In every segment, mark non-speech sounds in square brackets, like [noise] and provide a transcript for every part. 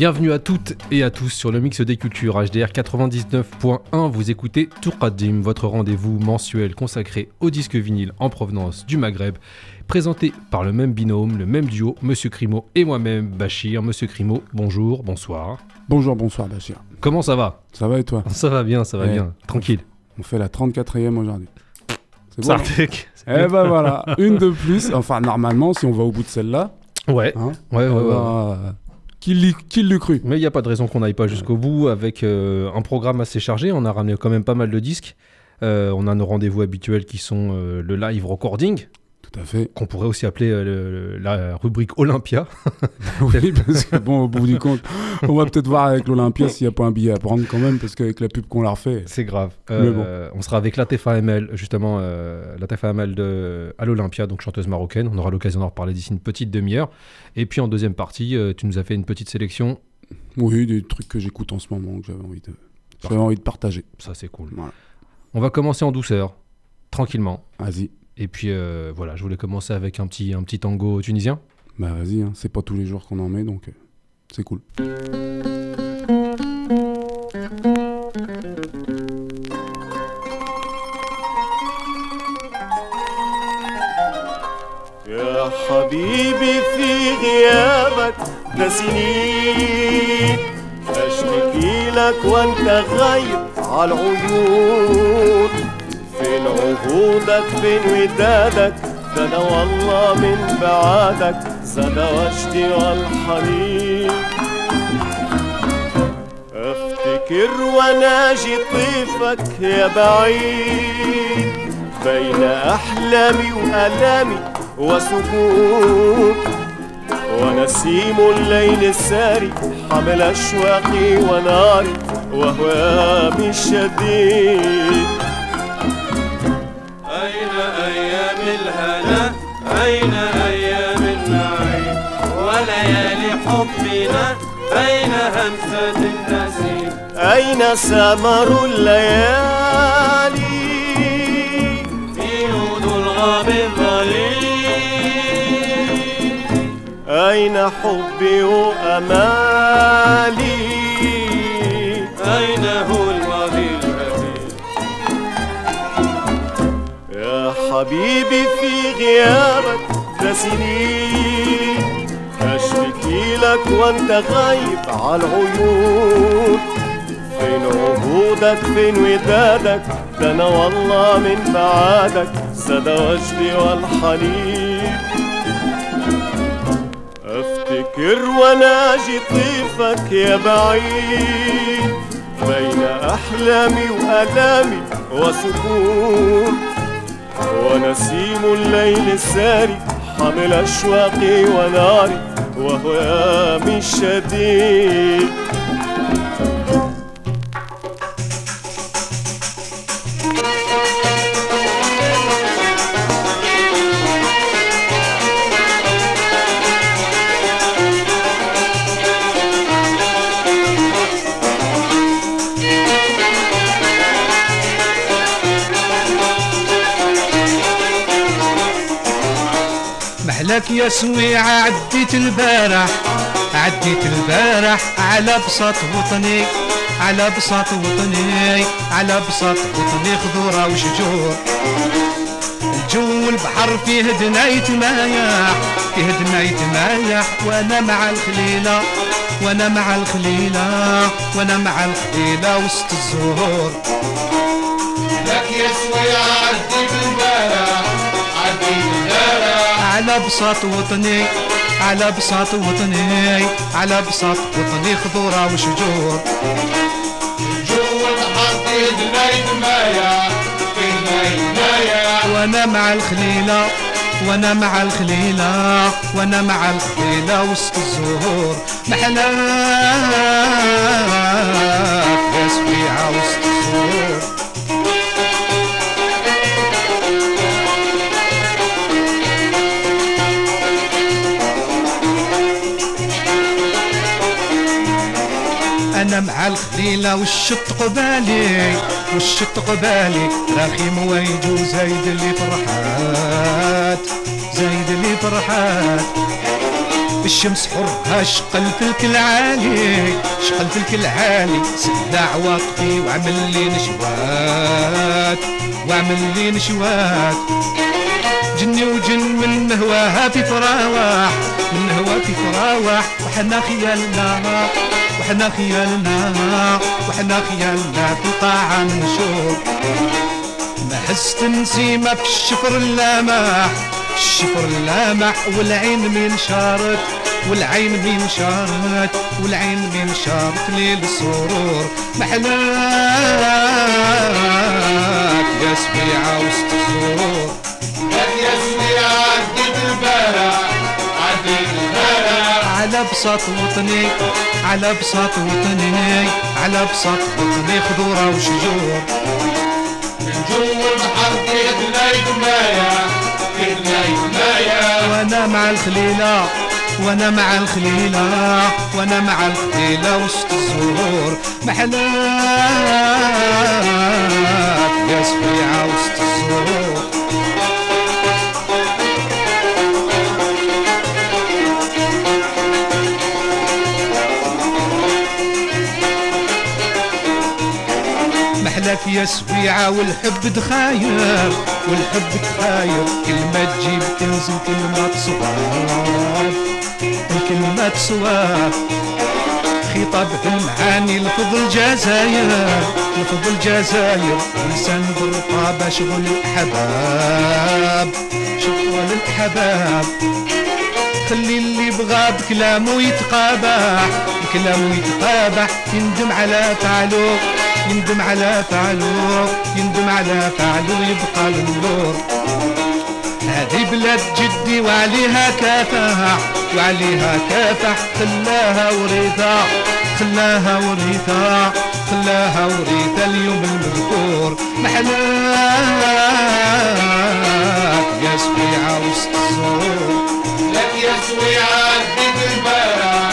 Bienvenue à toutes et à tous sur le mix des cultures HDR 99.1. Vous écoutez Tourkadim, votre rendez-vous mensuel consacré au disque vinyle en provenance du Maghreb, présenté par le même binôme, le même duo, Monsieur Crimo et moi-même, Bachir. Monsieur Crimo, bonjour, bonsoir. Bonjour, bonsoir Bachir. Comment ça va? Ça va et toi? Ça va bien, ça va Ouais. bien, tranquille. On fait la 34e aujourd'hui. C'est bon. Eh ben voilà, une de plus. Enfin, normalement, si on va au bout de celle-là, Ouais, hein, ouais, ouais, eh ouais. Ben, euh, qui l'eût qui l'eût cru Mais il n'y a pas de raison qu'on n'aille pas jusqu'au bout avec euh, un programme assez chargé. On a ramené quand même pas mal de disques. Euh, on a nos rendez-vous habituels qui sont euh, le live recording, Tout à fait. qu'on pourrait aussi appeler euh, le- la rubrique Olympia. [laughs] oui, parce que bon, au bout du compte, on va peut-être voir avec l'Olympia s'il n'y a pas un billet à prendre quand même, parce qu'avec la pub qu'on leur fait. C'est grave. Mais Euh, On sera avec Latefa ML, justement, euh, Latefa ML de, à l'Olympia, donc chanteuse marocaine. On aura l'occasion d'en reparler d'ici une petite demi-heure. Et puis en deuxième partie, euh, tu nous as fait une petite sélection. Oui, des trucs que j'écoute en ce moment, que j'avais envie de, j'avais envie de partager. Ça, c'est cool. Voilà. On va commencer en douceur, tranquillement. Vas-y, Et puis euh, voilà, je voulais commencer avec un petit, un petit tango tunisien. bah vas-y, hein. c'est pas tous les jours qu'on en met, donc euh, c'est cool. فين عهودك فين ودادك أنا والله من بعادك زاد وجدي والحنين افتكر واناجي طيفك يا بعيد. بين أحلامي وآلامي وسكون ونسيم الليل الساري حمل أشواقي وناري وهوامي الشديد. الهنا أين أيام النعيم؟ وليالي حبنا أين همسة النسيم؟ أين سمر الليالي؟ في نود الغاب الظليل. أين حبي وأمالي؟ أين هو حبيبي في غيابك ده سنين اشتكي لك وأنت غايب عالعيون فين عهودك فين ودادك؟ ده أنا والله من بعادك زاد وجدي والحنين. أفتكر واناجي طيفك يا بعيد. بين أحلامي وألامي وسكون. ونسيم الليل الساري حمل أشواقي وناري وهوامي الشديد. يا سويعة عديت البارح عديت البارح على بساط وطني على بساط وطني على بساط وطني خضورة وشجور. الجو البحر فيه دناية مايح فيه دناية مايح وأنا مع الخليلة وأنا مع الخليلة وأنا مع الخليلة وسط الزهور. على بساط وطني على بساط وطني على بساط وطني خضورة وشجور. جو البحر فيه دناية مايا فيه دناية مايا. وأنا مع الخليلة وأنا مع الخليلة وأنا مع الخليلة وسط الزهور. محلاك يا سويعة وسط الزهور. أنا مع الخليلة والشط قبالي والشط قبالي. رخيم ويجو زايد اللي فرحات زايد اللي فرحات. الشمس حرها شقل فلك العالي شقل فلك العالي سدع واطفي وعمل لي نشوات وعمل لي نشوات. جني وجن من هواها في فراوح من هوا في فراوح. وحنا خيالنا وحنا خيالنا وحنا خيالنا في القاعة نشوف. ما حست نسيمة في الشفر اللامح الشفر اللامح والعين من شارت والعين من شارت والعين من شارت ليل السرور. محلاك يا سبيعة وسط الزهور على بساط وطني على بساط وطني على بساط وطني خضورة وشجور. من جو البحر كيدنا يتمايا كيدنا يتمايا وأنا مع الخليلة وأنا مع الخليلة وأنا مع الخليلة وسط الزهور. محلاك يا سبيعة وسط الزهور. يا سبيعة والحب تخاير والحب تخاير. كلمة تجيب تنزل كلمة تصواب الكلمة تصواب خطاب المعاني لفظ الجزاير لفظ الجزاير. لسان بالرقابة شغل الحباب شغل الحباب خلي اللي بغى بكلامه يتقابح بكلامه يتقابح يندم على فعله يندم على فعله يندم على فعله يبقى النور هذه بلاد جدي وعليها كافح وعليها كافح خلاها وريثة خلاها وريثة خلاها وريثة اليوم المذكور. محلاك يا سبيعة وسط الزهور. لك يا سبيعة عديت البارع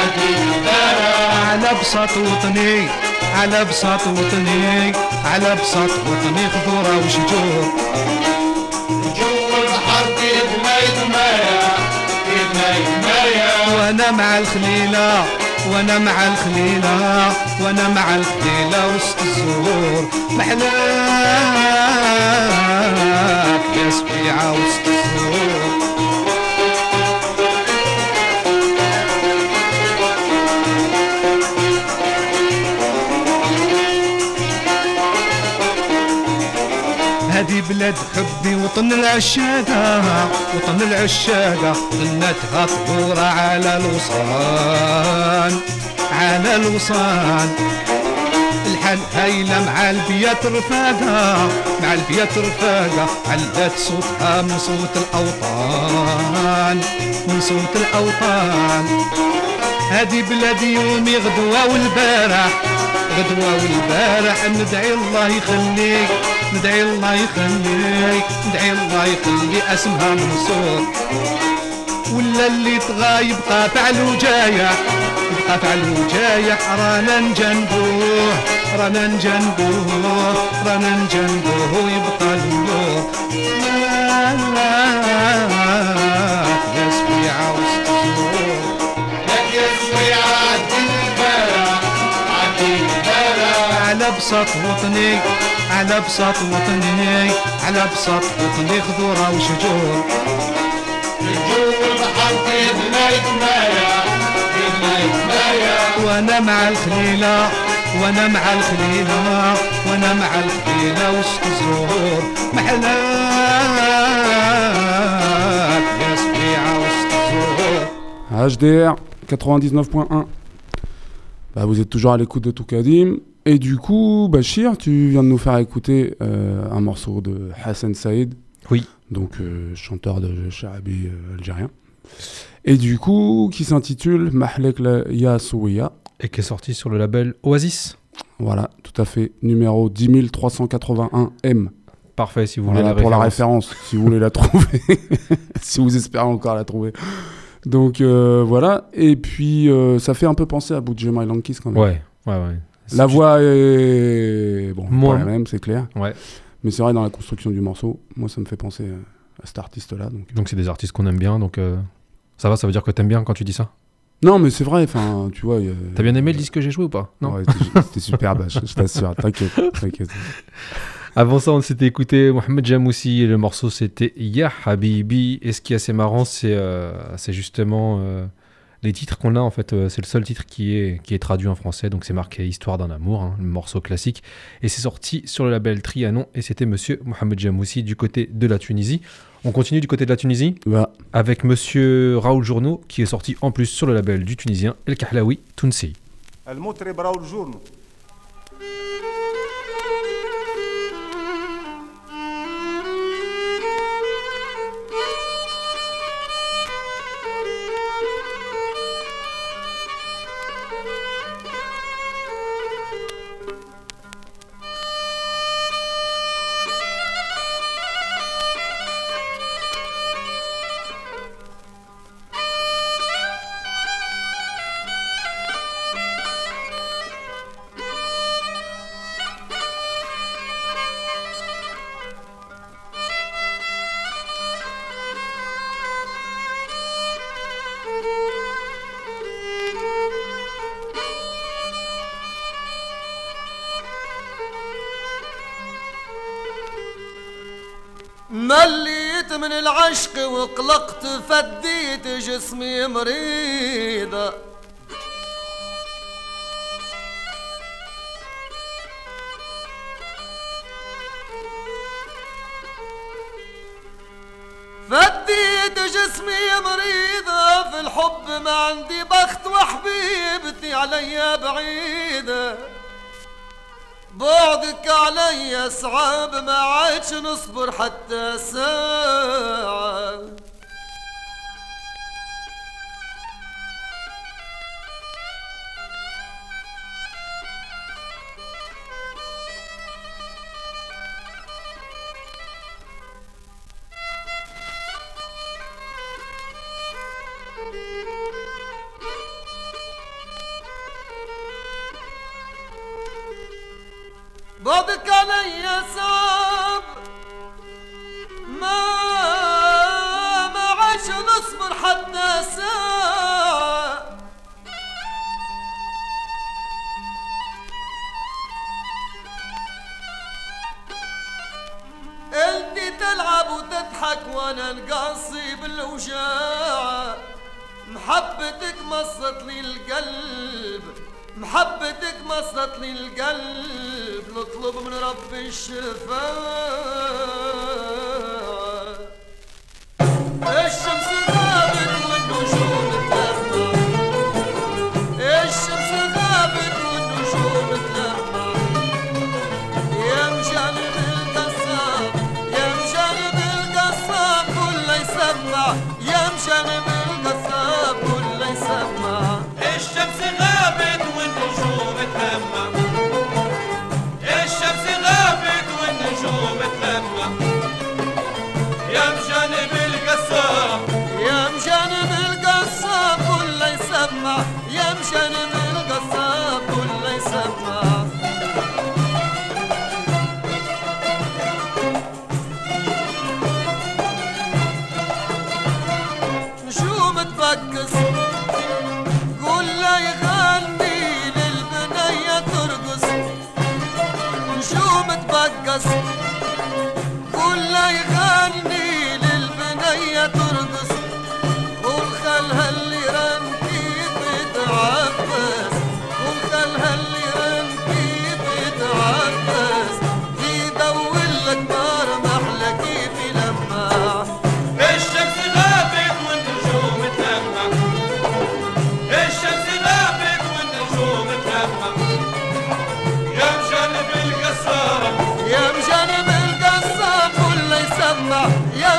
عديت البارع على بساط وطني على بساط وطني على بساط وطني خضورة وشجور جو البحر كيدنا يتمايا كيدنا يتمايا وأنا مع الخليلة وأنا مع الخليلة وأنا مع الخليلة وسط الزهور. محلاك يا سبيعة وسط الزهور. بلاد حبي وطن العشاقة وطن العشاقة غنتها طهورة على الوصال على الوصال. الحال هايلة مع البيات رفاقة مع البيات رفاقة علت صوتها من صوت الأوطان من صوت الأوطان. هذه بلادي يومي غدوة والبارح غدوة والبارح ندعي الله يخليك ندعي الله يخليك ندعي الله يخلي أسمها منصور. ولا اللي طغى يبقى فعل وجايح يبقى فعل وجايح رانا نجنبوه رانا نجنبوه رانا نجنبوه يبقى النور لا لا بساط وطني على بساط وطني على بساط وطني خضورة وشجور يتمايا يتمايا وأنا مع الخليلة وأنا مع الخليلة وأنا مع الخليلة وسط الزهور محلاك يا سبيعة وسط الزهور HDR 99.1. Bah, vous êtes toujours à l'écoute de Toukadim. Et du coup, Bachir, tu viens de nous faire écouter euh, un morceau de Hassan Saïd. Oui. Donc, euh, chanteur de charabi euh, algérien. Et du coup, qui s'intitule Mahlek Ya Souya. Et qui est sorti sur le label Oasis. Voilà, tout à fait. Numéro 10381M. Parfait, si vous voulez Voilà, la pour la référence. si vous voulez la trouver. [laughs] si vous espérez encore la trouver. Donc voilà, et puis ça fait un peu penser à Boudjema et Lankis quand même. Ouais, ouais, ouais. La voix est bon, Moins- pas la même, c'est clair. Ouais. Mais c'est vrai dans la construction du morceau, moi ça me fait penser euh, à cet artiste-là. Donc Donc c'est des artistes qu'on aime bien, donc euh, Ça va, ça veut dire que t'aimes bien quand tu dis ça? Non, mais c'est vrai, enfin, tu vois. T'as bien aimé le disque que j'ai joué ou pas? Non Ouais, c'était- c'était super, bah, je, je t'assure, t'inquiète, [laughs] t'inquiète. Avant ça, on s'était écouté Mohamed Jamoussi et le morceau c'était Ya Habibi. Et ce qui est assez marrant, c'est euh, c'est justement euh, les titres qu'on a en fait. euh, c'est le seul titre qui est, qui est traduit en français, donc c'est marqué Histoire d'un amour, hein, le morceau classique. Et c'est sorti sur le label Trianon et c'était monsieur Mohamed Jamoussi du côté de la Tunisie. On continue du côté de la Tunisie Bah, avec monsieur Raoul Journeau qui est sorti en plus sur le label du Tunisien El Kahlaoui Tounsi. العشق وقلقت فديت جسمي مريضة. فديت جسمي مريضة في الحب ما عندي بخت وحبيبتي عليا بعيدة. بعدك علي صعب ما عادش نصبر حتى ساعة.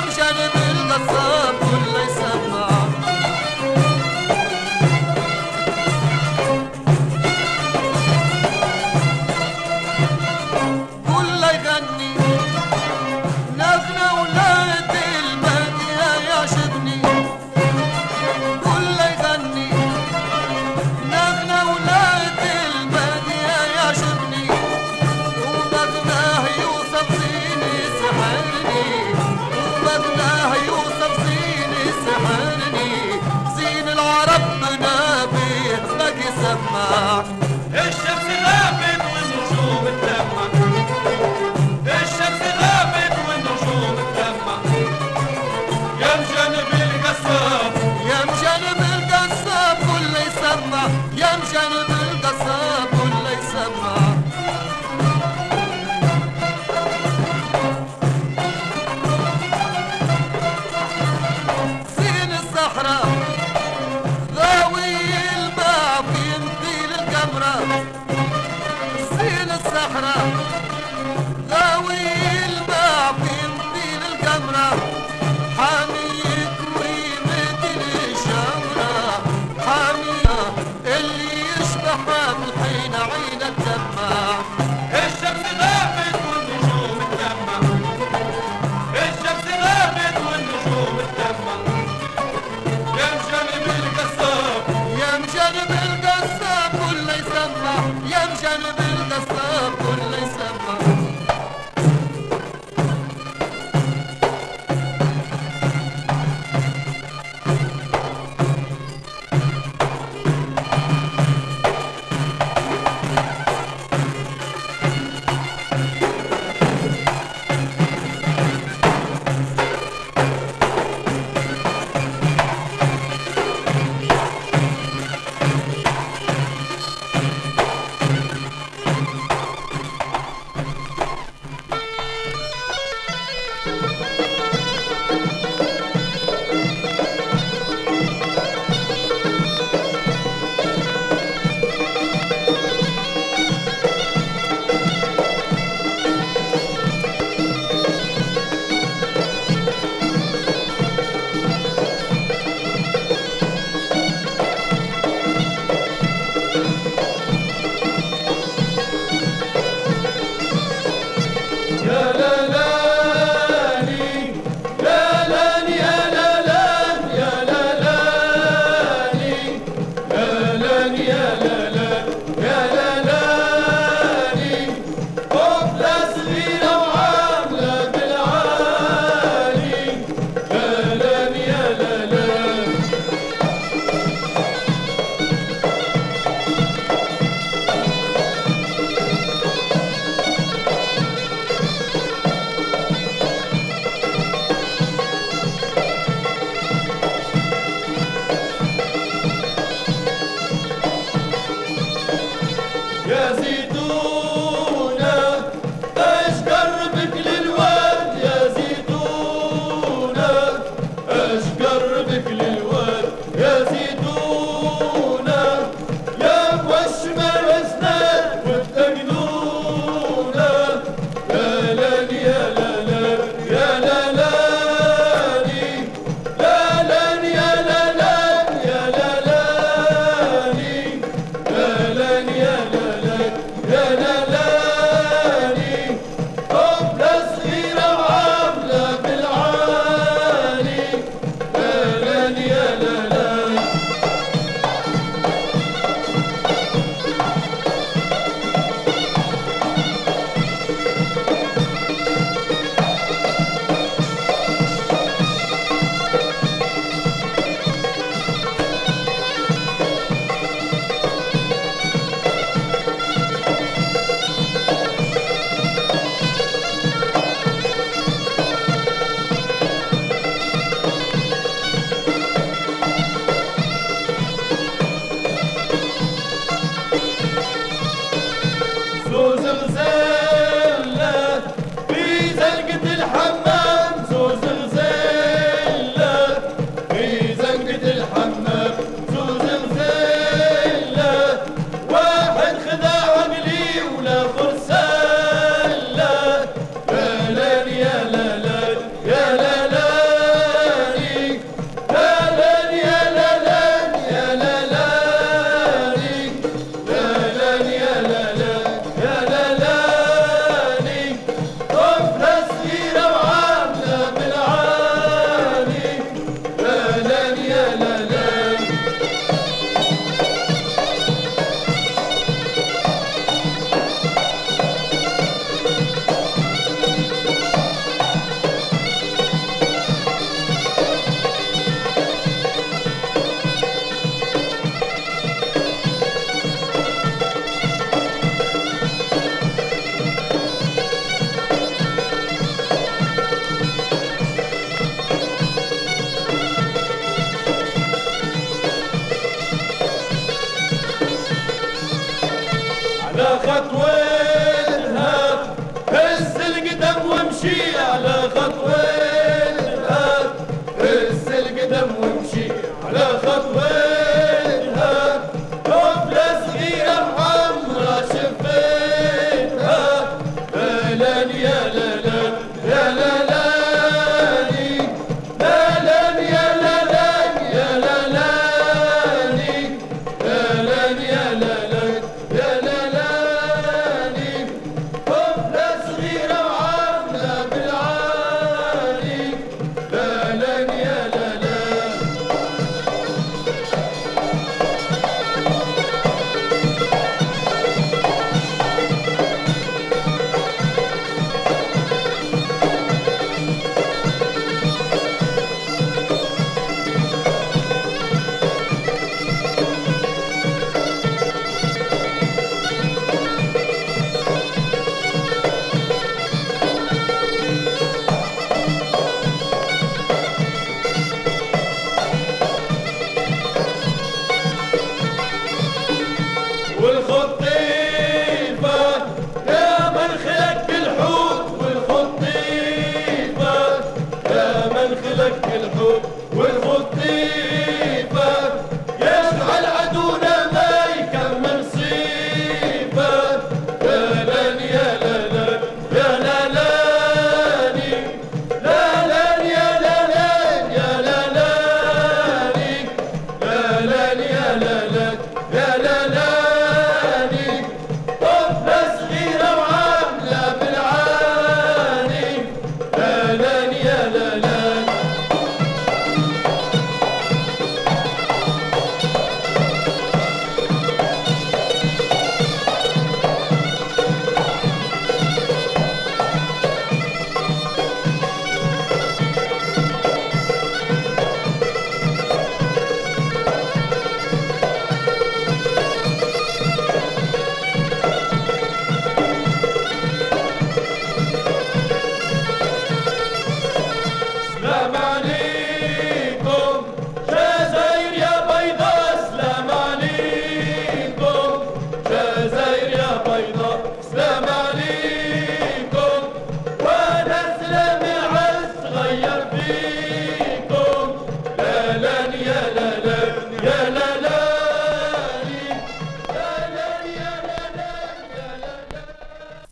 يا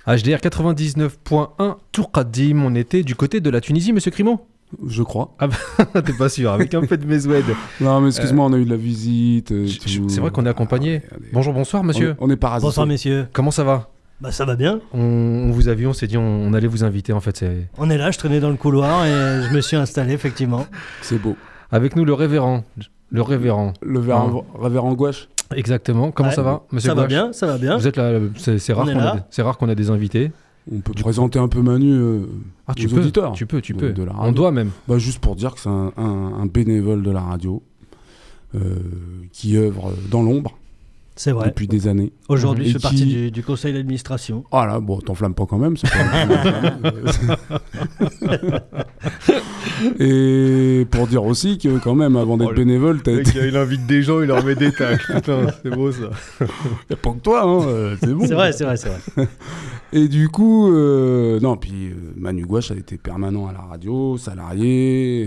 HDR 99.1 Tour Qadim, on était du côté de la Tunisie, monsieur Crimo Je crois. [laughs] T'es pas sûr, avec un peu de mesoued. [laughs] Non, mais excuse-moi, on a eu de la visite. euh. C'est vrai qu'on est accompagné. Ah. Bonjour, bonsoir, monsieur. On, on est parasités. Bonsoir messieurs. Comment ça va? Bah ça va bien. on, on vous a vu, on s'est dit on, on allait vous inviter en fait. On est là, je traînais dans le couloir et je me suis installé effectivement. C'est beau. avec nous le révérend, le révérend. Le révérend, révérend Gouache. Exactement. Comment Ouais. ça va, monsieur ça va bien, ça va bien. Vous êtes là, c'est rare qu'on qu'on a des invités. On peut présenter un peu Manu euh, Ah, tu aux peux, auditeurs. tu peux, tu de- peux. de la on doit même. Bah, juste pour dire que c'est un, un- un bénévole de la radio euh, qui œuvre dans l'ombre C'est vrai. depuis des années. Aujourd'hui, je fais partie du, du conseil d'administration. Ah là, bon, t'enflammes pas quand même. c'est pas- [laughs] Et pour dire aussi que quand même, avant d'être Oh, le- bénévole, t'as été... il invite des gens, il leur met des tacs. [laughs] Putain, c'est beau ça. Y a pas que toi, hein, euh, c'est bon. C'est vrai, c'est vrai, c'est vrai. [laughs] Et du coup, euh, non, puis euh, Manu Gouache a été permanent à la radio, salarié,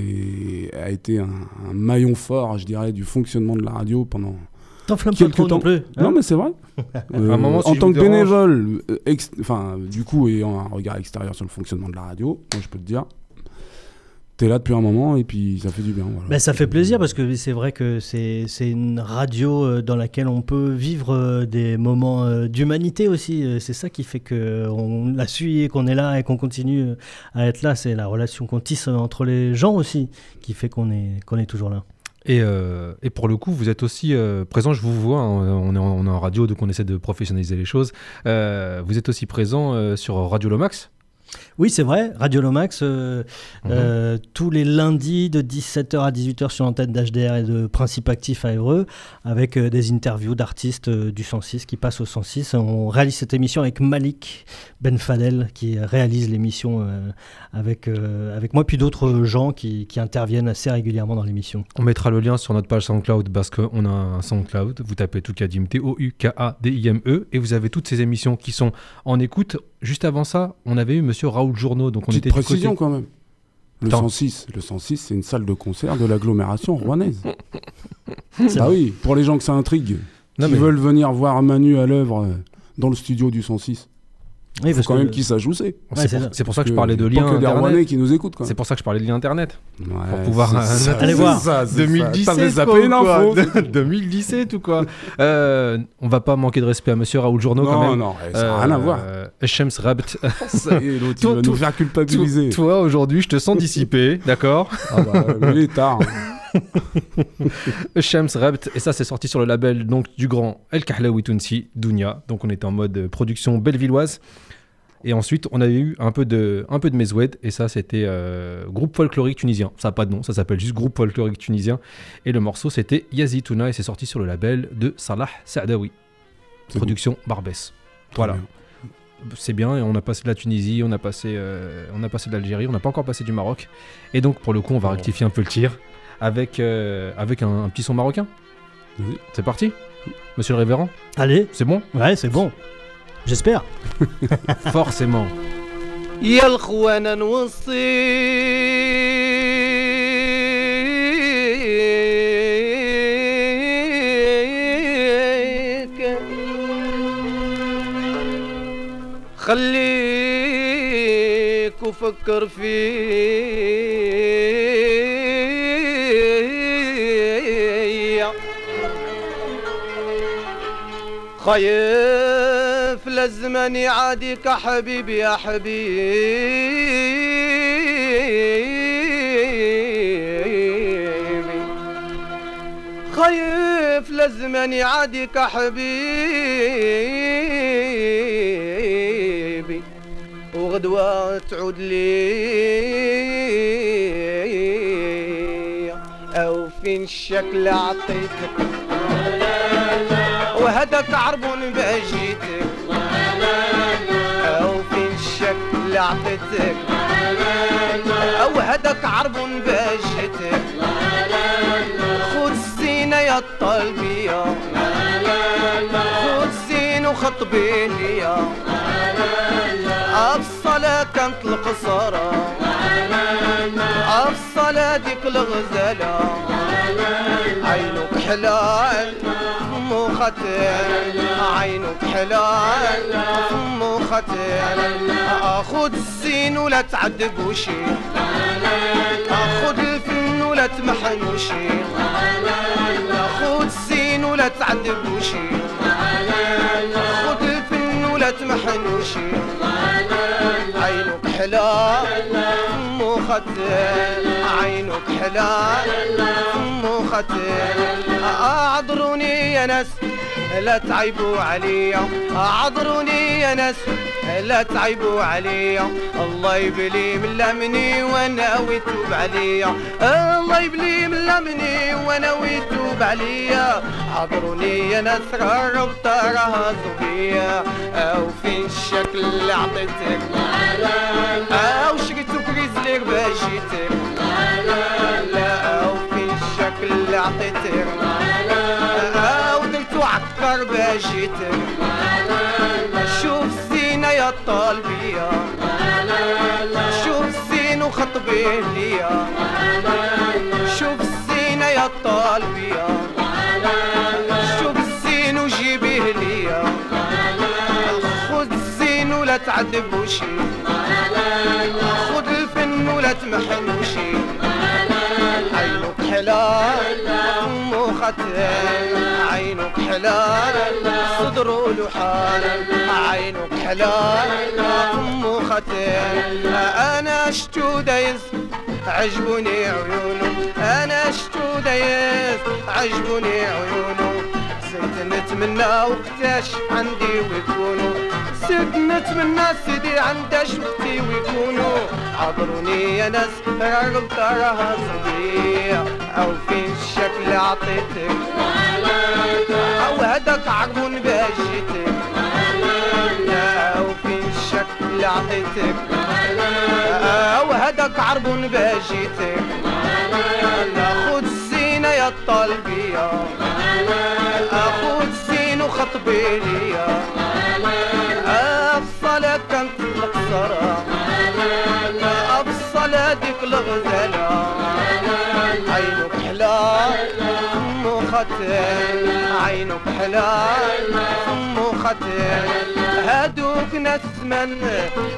et a été un, un maillon fort, je dirais, du fonctionnement de la radio pendant T'enflammes pas trop temps. non plus. hein non, mais c'est vrai. [laughs] Euh, un moment, si en tant que dérange- bénévole, euh, ex- enfin, du coup, ayant un regard extérieur sur le fonctionnement de la radio, moi, je peux te dire, t'es là depuis un moment et puis ça fait du bien. Voilà. Ben, ça fait plaisir parce que c'est vrai que c'est c'est une radio euh, dans laquelle on peut vivre des moments d'humanité aussi. C'est ça qui fait qu'on la suit et qu'on est là et qu'on continue à être là. C'est la relation qu'on tisse entre les gens aussi qui fait qu'on est, qu'on est toujours là. Et, euh, et pour le coup, vous êtes aussi euh, présent, je vous vois, hein, on, est en, radio, donc on essaie de professionnaliser les choses. Euh, vous êtes aussi présent sur Radio Lomax? Oui, c'est vrai. Radio Lomax, euh, Mhm. euh, tous les lundis de 17h à 18h sur l'antenne d'HDR et de Principe Actif à Evreux, avec euh, des interviews d'artistes du 106 qui passent au 106. On réalise cette émission avec Malik Ben Fadel qui réalise l'émission avec, avec moi, puis d'autres gens qui, qui interviennent assez régulièrement dans l'émission. On mettra le lien sur notre page SoundCloud parce qu'on a un SoundCloud. Vous tapez Toukadim, T-O-U-K-A-D-I-M-E, et vous avez toutes ces émissions qui sont en écoute. Juste avant ça, on avait eu Monsieur Monsieur Raoul Journeau. Donc on Petite était du précision côté- quand même. Le Attends. 106, le 106, c'est une salle de concert de l'agglomération rouennaise. [laughs] C'est Ah oui, pour les gens que ça intrigue, Non, qui mais- veulent venir voir Manu à l'œuvre euh, dans le studio du 106. Oui, Il faut parce quand que- même qu'ils sachent où c'est. Ouais, c'est pour, ça. pour ça que je parlais de il y a lien pas que des internet. Qui nous écoutent. C'est pour ça que je parlais de lien internet. Ouais, pour pouvoir, euh, [laughs] ça, Allez c'est voir. ça, c'est ça. 2017 T'avais zappé quoi, quoi info. [laughs] 2017 ou quoi euh, On va pas manquer de respect à Monsieur Raoul Journeau quand Non, même. non, ça n'a rien à voir. Euh, Shems Rabt. [laughs] Ça y est, l'autre, il Toi, va nous faire culpabiliser. Toi aujourd'hui, je te sens dissipé, d'accord? Ah bah, mais il est tard. [laughs] Shams Rabt, et ça c'est sorti sur le label donc du grand El Kahlaoui Tounsi, Dounia. Donc on était en mode euh, production bellevilloise. Et ensuite on avait eu un peu de, un peu de Mezoued, et ça c'était euh, groupe folklorique tunisien. Ça n'a pas de nom, ça s'appelle juste groupe folklorique tunisien. Et le morceau c'était Yazitouna, et c'est sorti sur le label de Salah Saadawi, production Barbès. Voilà. c'est bien. Et on a passé de la Tunisie, on a passé, euh, on a passé de l'Algérie, on n'a pas encore passé du Maroc. Et donc pour le coup, on va rectifier un peu le tir avec, euh, avec un, un petit son marocain. Vas-y. C'est parti, Monsieur le Révérend. Allez, C'est bon ouais, c'est bon. J'espère. [laughs] Forcément. يا الخوانا نوصيك خليك وفكر فيا خايف لازمن يعاديك حبيبي يا حبيبي. خايف لازمن يعاديك حبيبي. وغدوة تعود لي. أو فين الشكل عطيتك وهداك عربون بأجيتك. أو فين الشكل عطيتك أو هداك عربون بأجيتك. خذ الزينة يا الطلبية خذ الزين وخطبي ليا الصلاة كانت القصارى. الصلاة ديك الغزالة. عينك حلال. فمو خطر عينك حلال. فمو خطر خذ الزين ولا تعذب وشي خذ الفن ولا تمحن وشي خذ الزين ولا تعذب وشي خذ الفن ولا تمحن وشي عينك حلال. خطر عينك حلال. فمو خطر أعذروني يا ناس لا تعيبوا عليا. أعذروني يا ناس لا تعيبوا عليا. الله يبلي من لمني وأنا ويتوب عليا. الله يبلي من لمني وأنا ويتوب عليا. عذروني يا ناس ربط راها زبية أو فين الشكل اللي عطيتك أو شريتو كريزلير باجيتك لا أو فين الشكل اللي عطيتك. أو درتو عكر باجيتك شوف الزينة يا الطالبية شوف الزين وخطبي ليا شوف الزينة يا الطالبية شوف الزين وجيبيه ليا خذ الزين ولا تعذب وشي تمحن وشي عينك حلال مو خطر عينك حلال صدر ولحال. عينك حلال مو خطر أنا شتو دايز؟ عجبوني عيونه. أنا شتو دايز؟ عجبوني عيونه. زيت نتمنى وقتاش عندي ويكونوا. زيت نتمنى سيدي عنداش وقتي ويكونوا. عذروني يا ناس رغبت راها صديق أو فين الشكل عطيتك. أو هداك عربون باجيتك أو فين الشكل عطيتك. أو هداك عربون باجيتك خذ الزينة يا الطلبية البيلية أفصل كانت مقصرة أفصل ديك الغزالة. خطر عينك حلال فمو خطر هادوك ناس زمان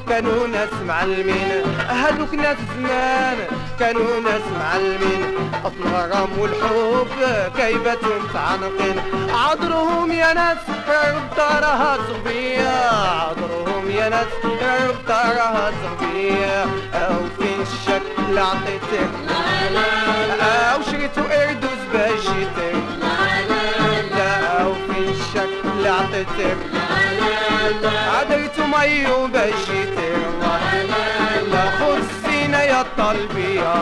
كانوا ناس معلمين. هادوك ناس زمان كانوا ناس معلمين. الغرام والحب كيباتهم متعنقين عذرهم يا ناس رب راها صغبية عذرهم يا ناس رب راها صغبية أو فين الشكل عطيتك أو شريتو إردوس باجيتك. عطيتك عديتو ميو باجيتك لا خصينا يا طلبية.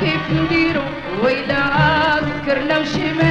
كيف نديرو ويلا ذكرنا وشي ما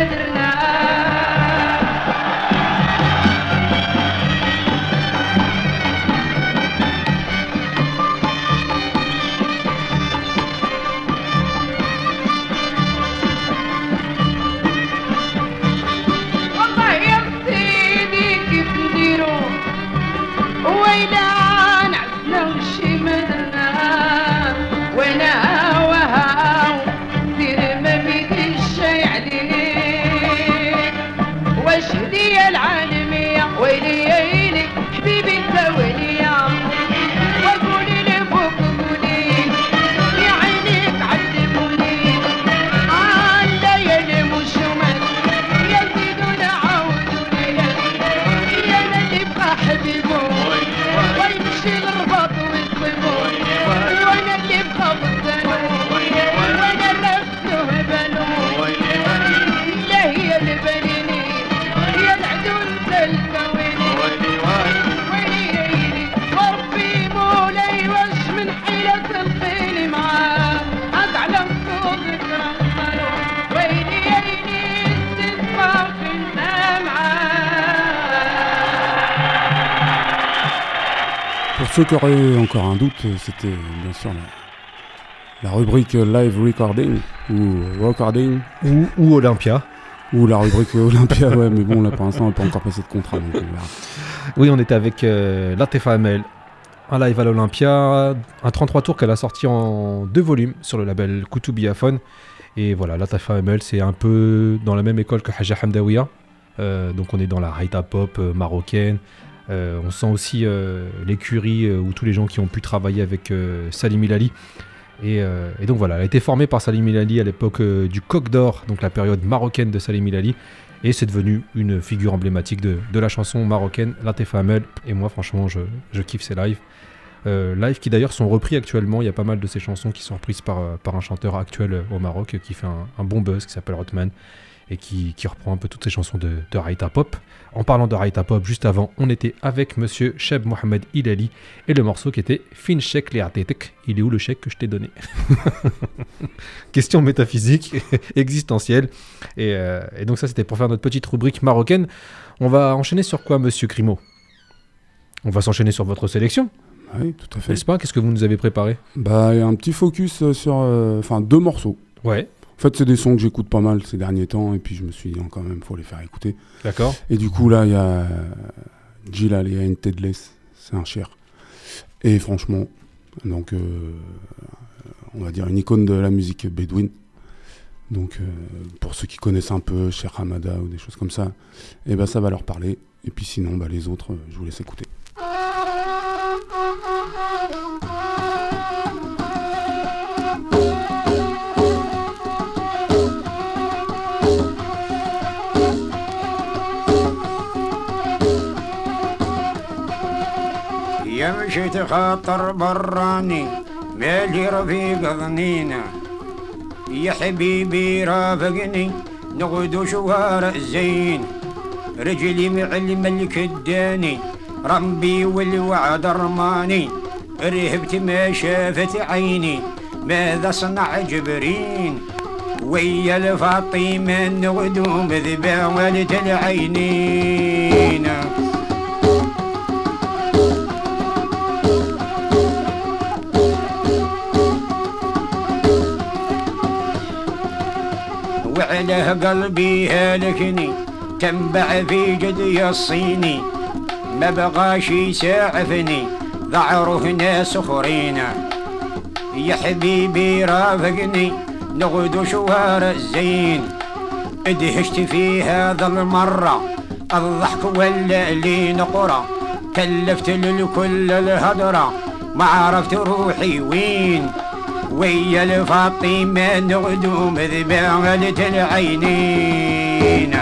ceux qui auraient encore un doute, c'était bien sûr la, la rubrique live recording ou recording Ou, ou Olympia. ou la rubrique Olympia. [laughs] Ouais, mais bon, là pour l'instant, on n'a pas encore passé de contrat. Donc on verra. Oui, on était avec euh, Latefa Amel, un live à l'Olympia, un 33 tours qu'elle a sorti en deux volumes sur le label Koutubiafone. Et voilà, Latefa Amel, c'est un peu dans la même école que Haja Hamdawiya. Euh, donc on est dans la Haïta pop euh, marocaine. Euh, on sent aussi euh, l'écurie euh, où tous les gens qui ont pu travailler avec Salim Ilali. Et, donc voilà, elle a été formée par Salim Ilali à l'époque du Coq d'Or, donc la période marocaine de Salim Ilali. Et c'est devenu une figure emblématique de, la chanson marocaine, Latefa Amel. Et moi, franchement, je, kiffe ces lives. Euh, lives qui d'ailleurs sont repris actuellement. Il y a pas mal de ces chansons qui sont reprises par, un chanteur actuel au Maroc qui fait un, un bon buzz qui s'appelle Rotman et qui, qui reprend un peu toutes ces chansons de, de Raïta Pop. En parlant de Raïta Pop, juste avant, on était avec monsieur Cheb Mohamed Ilali et le morceau qui était Fin Chek Liatetek. Il est où le chèque que je t'ai donné [laughs] Question métaphysique, [laughs] existentielle. Et, euh, et donc, ça, c'était pour faire notre petite rubrique marocaine. On va enchaîner sur quoi, monsieur Grimaud? On va s'enchaîner sur votre sélection, Oui, tout à fait. n'est-ce pas? Qu'est-ce que vous nous avez préparé? Bah, un petit focus euh, sur. euh, Enfin, deux morceaux. Ouais, En fait, c'est des sons que j'écoute pas mal ces derniers temps, et puis je me suis dit, oh, quand même, faut les faire écouter. d'accord. Et du coup, là, il y a et une Tedless, c'est un cher. Et franchement, donc, euh, on va dire une icône de la musique bédouine. Donc, euh, pour ceux qui connaissent un peu Cher Hamada ou des choses comme ça, et ben ça va leur parler. Et puis sinon, bah, les autres, euh, je vous laisse écouter. مشيت خاطر براني مالي رفيق ظنينا يا حبيبي رافقني نغدو شوارع زين رجلي مع الملك الداني ربي والوعد رماني رهبت ما شافت عيني ماذا صنع جبرين؟ ويا الفاطمة نغدو مذبا والد العينين. وعلى قلبي هلكني تنبع في جدي الصيني. ما بغاش يساعفني ذعره ناس اخرين يا حبيبي رافقني نغدو شوارع الزين. ادهشت في هذا المرة الضحك ولا لي نقرة. كلفت للكل الهدرة ما عرفت روحي وين. ويا الفاطمة نغدو مذبالة العينين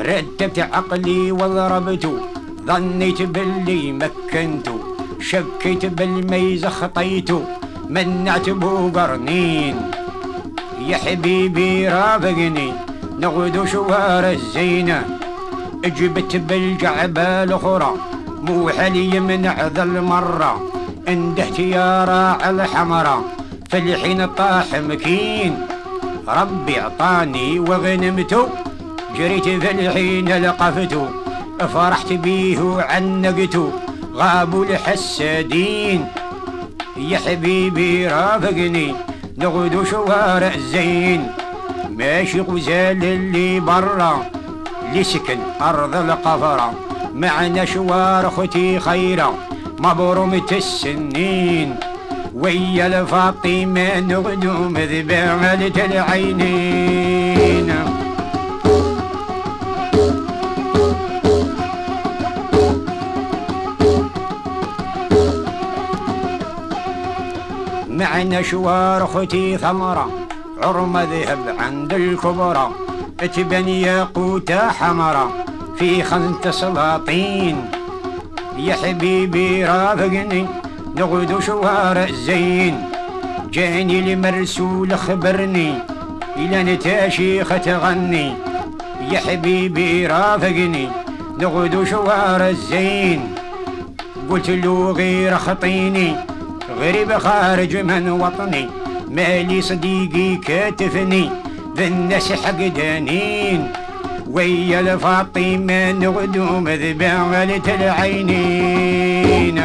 رتبت عقلي وضربته ظنيت باللي مكنته شكيت بالميز خطيته منعت بو قرنين يا حبيبي رافقني نغدو شوارع الزينة جبت بالجعبة الأخرى مو حلي يمنع ذا المرة. اندهت يا راع الحمرة في الحين طاح مكين. ربي أعطاني وغنمته جريت في الحين لقفته فرحت بيه وعنقته غابوا الحسادين يا حبيبي رافقني نغدو شوارع الزين. ماشي غزال اللي برا اللي سكن أرض القفرة معنا شوار أختي خيرة مبرومة السنين ويا الفاطمة نغدو مذبالة العينين. معنا شوار أختي ثمرة عرم ذهب عند الكبرى. اتبن ياقوتة حمرة في خنت سلاطين. يا حبيبي رافقني نغدو شوارع الزين. جاني المرسول خبرني إلى نتاشيخ تغني يا حبيبي رافقني نغدو شوارع الزين. قلت له غير خطيني غريب خارج من وطني. مالي صديقي كاتفني بالناس حقدانين ويا الفاطمة نغدو مذبالة العينين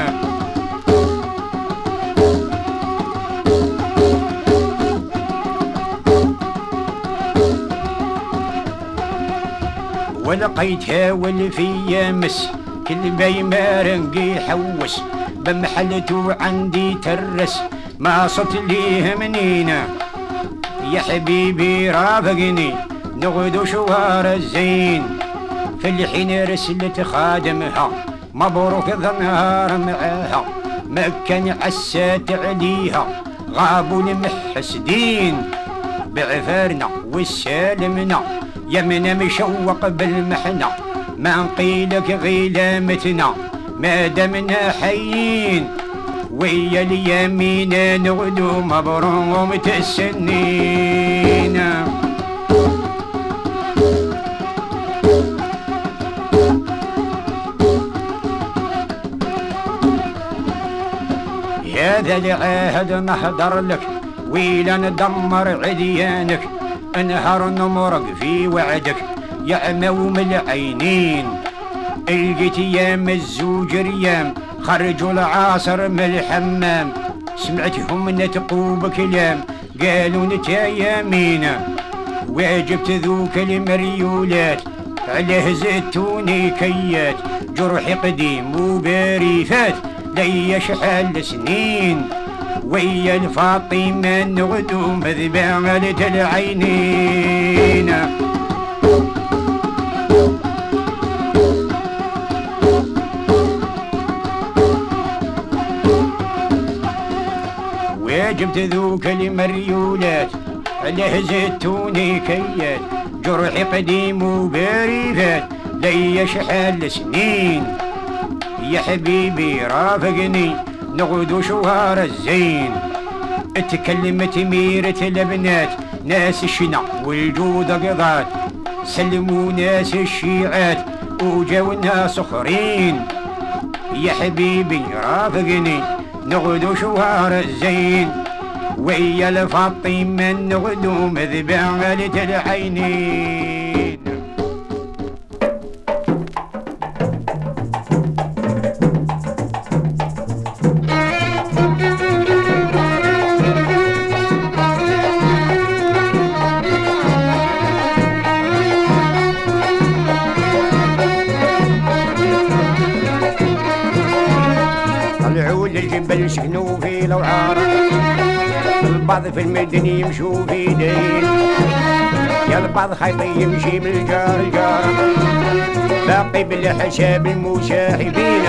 ولقيتها والفيا مس كل باي ما رنقي حوس. بمحلته عندي ترس ما صرت ليه منينة يا حبيبي رافقني نغدو شوار الزين. في الحين رسلت خادمها مبروك ذا النهار معاها مكان عسات عليها غابوا المحسدين بعفارنا والسالمنا يمنا مشوق بالمحنة. ما نقيلك غيلامتنا ما دمنا حيين. ويا اليمين نغدو مبرومة السنين يا ذا العهد نحضر لك ويلا ندمر عديانك انهار نمرق في وعدك يا عموم العينين. لقيت يام الزوج ريام خرجوا العاصر من الحمام. سمعتهم نتقوا بكلام قالوا نتا يمينا وجبت ذوك المريولات عليه زيتوني كيات. جرحي قديم وباري فات لي شحال سنين. ويا الفاطمة نغدو مذبالة العينين ذوك المريولات عليه زيتوني كيات جرحي قديم وبريفات ليا شحال سنين. يا حبيبي رافقني نغدو شوار الزين. اتكلمت ميرة البنات ناس الشنا والجود قضات. سلموا ناس الشيعات وجاو ناس آخرين. يا حبيبي رافقني نغدو شوار الزين. ويا الفاطمة نغدو مذبعة العينين طلعوا للجبل سكنوا في الوعارة البعض في المدن يمشوا في دين يا البعض خيط يمشي من الجار باقي بالحساب المساحبين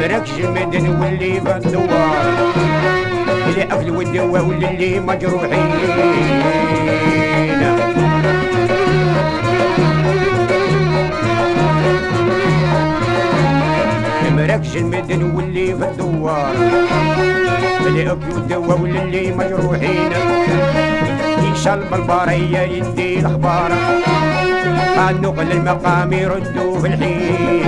مركز المدن واللي في الدوار الاكل والدواء واللي مجروحين. مراكز المدن واللي في الدوار والدواء واللي مجروحين يسال بالبارية يدي الاخبار النقل المقام يردوا في الحين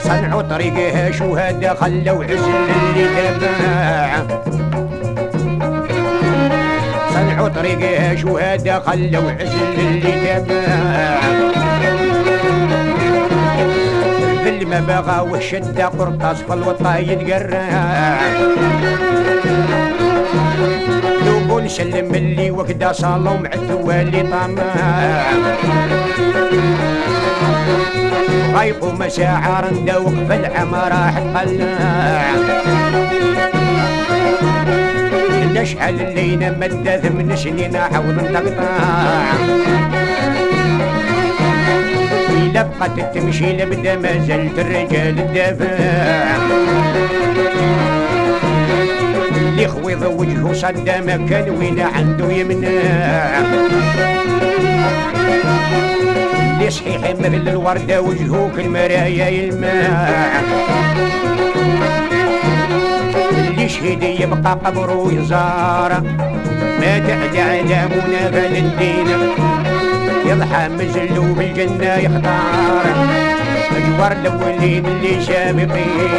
صنعوا طريقها شهداء خلوا عزل اللي تباع صنعوا طريقها شهداء خلوا عزل اللي تباع بالما بغى والشدة قرطاس في الوطا يتقرع لوبو نسلم اللي وكدا صالو مع الدوالي طماع غيبو مشاعر ندوق في العمى راح تقلع نشعل اللينا مدة ثمن سنين حول نقطع إلا بقت تمشي لبدا ما زلت الرجال الدافع اللي خويض وجهه صدى مكان وين عنده يمنع. اللي صحيح مثل الوردة وجهه كالمرايا يلمع. اللي شهيد يبقى قبره يزار ما تعدى على منى فالدين يضحى مزلو بالجنة يختار. أجوار الأولين اللي سابقين